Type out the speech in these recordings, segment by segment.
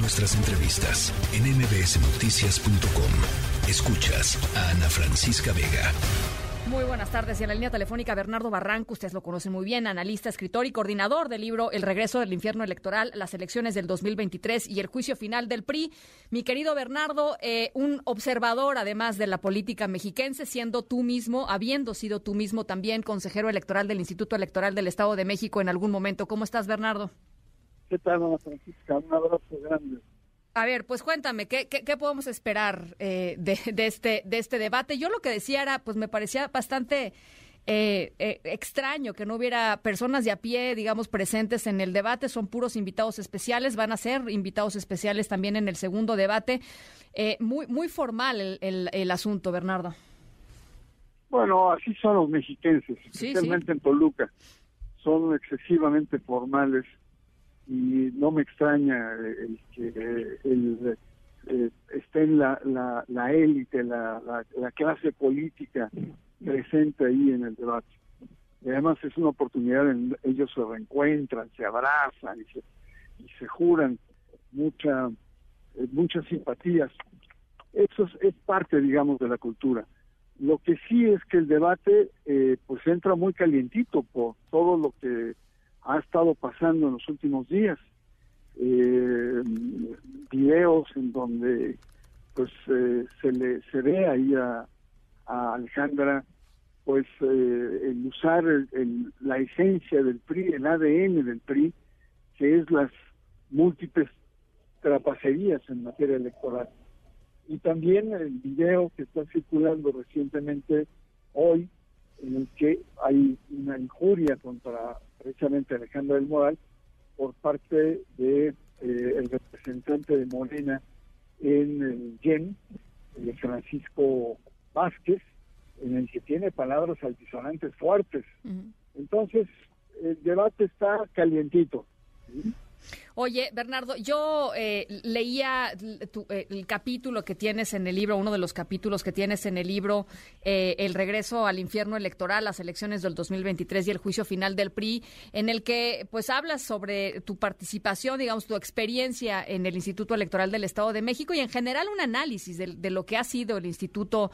Nuestras entrevistas en mbsnoticias.com. Escuchas a Ana Francisca Vega. Muy buenas tardes. Y en la línea telefónica, Bernardo Barranco, ustedes lo conocen muy bien, analista, escritor y coordinador del libro El regreso del infierno electoral, las elecciones del 2023 y el juicio final del PRI. Mi querido Bernardo, eh, un observador además de la política mexiquense, siendo tú mismo, habiendo sido tú mismo también consejero electoral del Instituto Electoral del Estado de México en algún momento. ¿Cómo estás, Bernardo? ¿Qué tal, Ana Francisca? Un abrazo grande. A ver, pues cuéntame, ¿qué, qué, podemos esperar eh, de, de, este, de este debate? Yo lo que decía era, pues me parecía bastante eh, eh, extraño que no hubiera personas de a pie, digamos, presentes en el debate. Son puros invitados especiales, van a ser invitados especiales también en el segundo debate. muy, muy formal el, el, el, asunto, Bernardo. Bueno, así son los mexiquenses, especialmente en Toluca. Son excesivamente formales y no me extraña el que el, eh, esté en la, la, la élite, la, la, clase política presente ahí en el debate. Además es una oportunidad, en, ellos se reencuentran, se abrazan y se, y se juran mucha, eh, muchas simpatías. Eso es, es, parte, digamos, de la cultura. Lo que sí es que el debate eh, pues entra muy calientito por todo pasando en los últimos días. Eh, videos en donde pues eh, se le se ve ahí a, Alejandra pues eh, el usar la esencia del PRI, el ADN del PRI, que es las múltiples trapacerías en materia electoral. Y también el video que está circulando recientemente hoy, en el que hay una injuria contra precisamente Alejandro del Moral, por parte de eh, el representante de Morena en el YEN, el Francisco Vázquez, en el que tiene palabras altisonantes fuertes. Entonces, el debate está calientito. Oye, Bernardo, yo eh, leía eh, el capítulo que tienes en el libro, uno de los capítulos que tienes en el libro, eh, El regreso al infierno electoral, las elecciones del 2023 y el juicio final del PRI, en el que pues hablas sobre tu participación, digamos, tu experiencia en el Instituto Electoral del Estado de México y en general un análisis de, lo que ha sido el instituto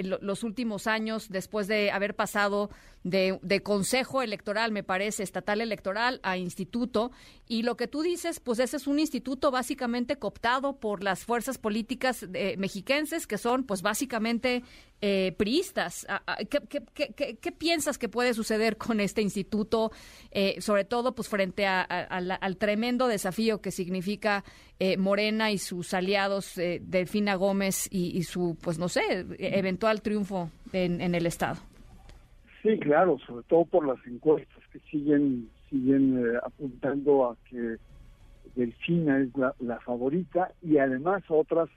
los últimos años después de haber pasado de, de consejo electoral, me parece, estatal electoral a instituto y lo que tú dices, pues ese es un instituto básicamente cooptado por las fuerzas políticas eh, mexiquenses que son pues básicamente eh, priistas. Ah, ah, ¿Qué, piensas que puede suceder con este instituto, eh, sobre todo pues frente al tremendo desafío que significa eh, Morena y sus aliados Delfina Gómez y, su, pues no sé, eventual triunfo en, en el Estado? Sí, claro, sobre todo por las encuestas que siguen siguen eh, apuntando a que Delfina es la, favorita y además otras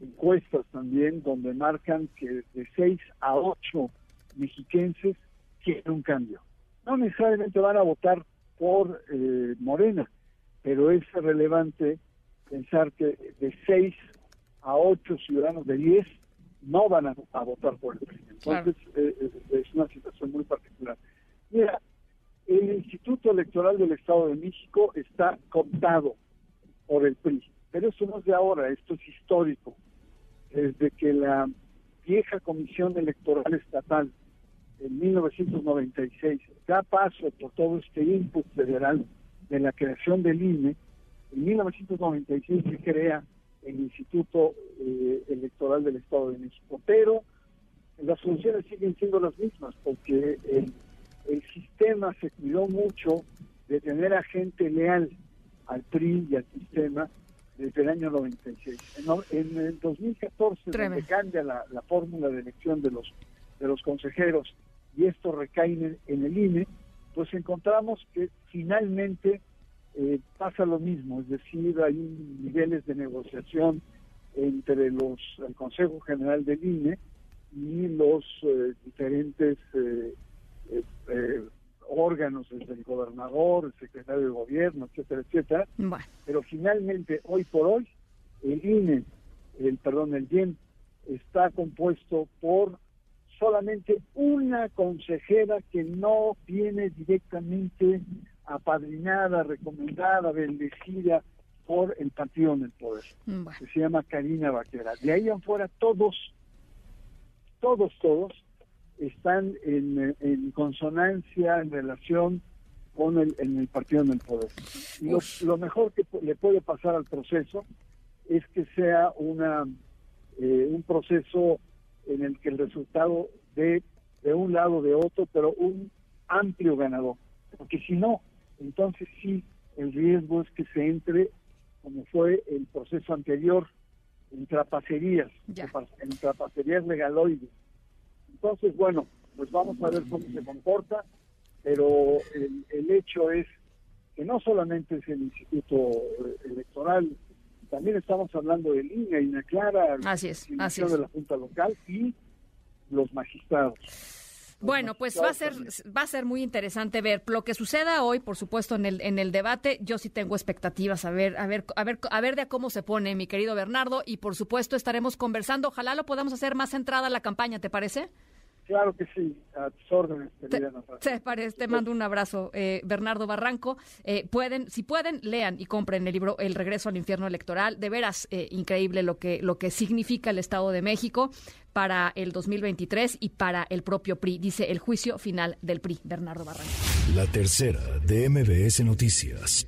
encuestas también donde marcan que de 6 a 8 mexiquenses quieren un cambio. No necesariamente van a votar por eh, Morena, pero es relevante pensar que de 6 a 8 ciudadanos de 10 no van a, votar por el presidente. Entonces eh, es una situación muy particular. Mira, Electoral del Estado de México está contado por el PRI, pero eso no es de ahora, esto es histórico. Desde que la vieja Comisión Electoral Estatal en 1996 da paso por todo este input federal de la creación del INE, en 1996 se crea el Instituto eh, Electoral del Estado de México, pero las funciones siguen siendo las mismas porque el el sistema se cuidó mucho de tener a gente leal al PRI y al sistema desde el año 96. En, el 2014, donde cambia la, fórmula de elección de los, de los consejeros y esto recae en el, INE, pues encontramos que finalmente eh, pasa lo mismo, es decir, hay niveles de negociación entre los el Consejo General del INE y los eh, diferentes eh, eh, órganos, desde el gobernador, el secretario de gobierno, etcétera, etcétera. Pero finalmente, hoy por hoy, el INE, el perdón, el IEN, está compuesto por solamente una consejera que no viene directamente apadrinada, recomendada, bendecida por el partido en el poder, que se llama Karina Vaquera. De ahí afuera todos, todos, todos están en, en consonancia, en relación con el, en el partido en el poder. Y lo, lo mejor que le puede pasar al proceso es que sea una eh, un proceso en el que el resultado de de un lado o de otro, pero un amplio ganador. Porque si no, entonces sí, el riesgo es que se entre, como fue el proceso anterior, en trapacerías, Ya. en trapacerías legaloides. Entonces, bueno, pues vamos a ver cómo se comporta, pero el, el hecho es que no solamente es el Instituto Electoral, también estamos hablando de línea, y clara Así es, así definición es. de la Junta Local y los magistrados. Bueno, pues va a ser va a ser muy interesante ver lo que suceda hoy, por supuesto, en el en el debate. Yo sí tengo expectativas a ver a ver a ver a ver de a cómo se pone, mi querido Bernardo, y por supuesto estaremos conversando. Ojalá lo podamos hacer más centrada la campaña, ¿te parece? Claro que sí, a tus órdenes, Te, querida te parece, te mando un abrazo, eh, Bernardo Barranco. Eh, pueden, si pueden, lean y compren el libro El regreso al infierno electoral. De veras eh, increíble lo que lo que significa el Estado de México para el 2023 y para el propio PRI. Dice el juicio final del PRI, Bernardo Barranco. La tercera de MBS Noticias.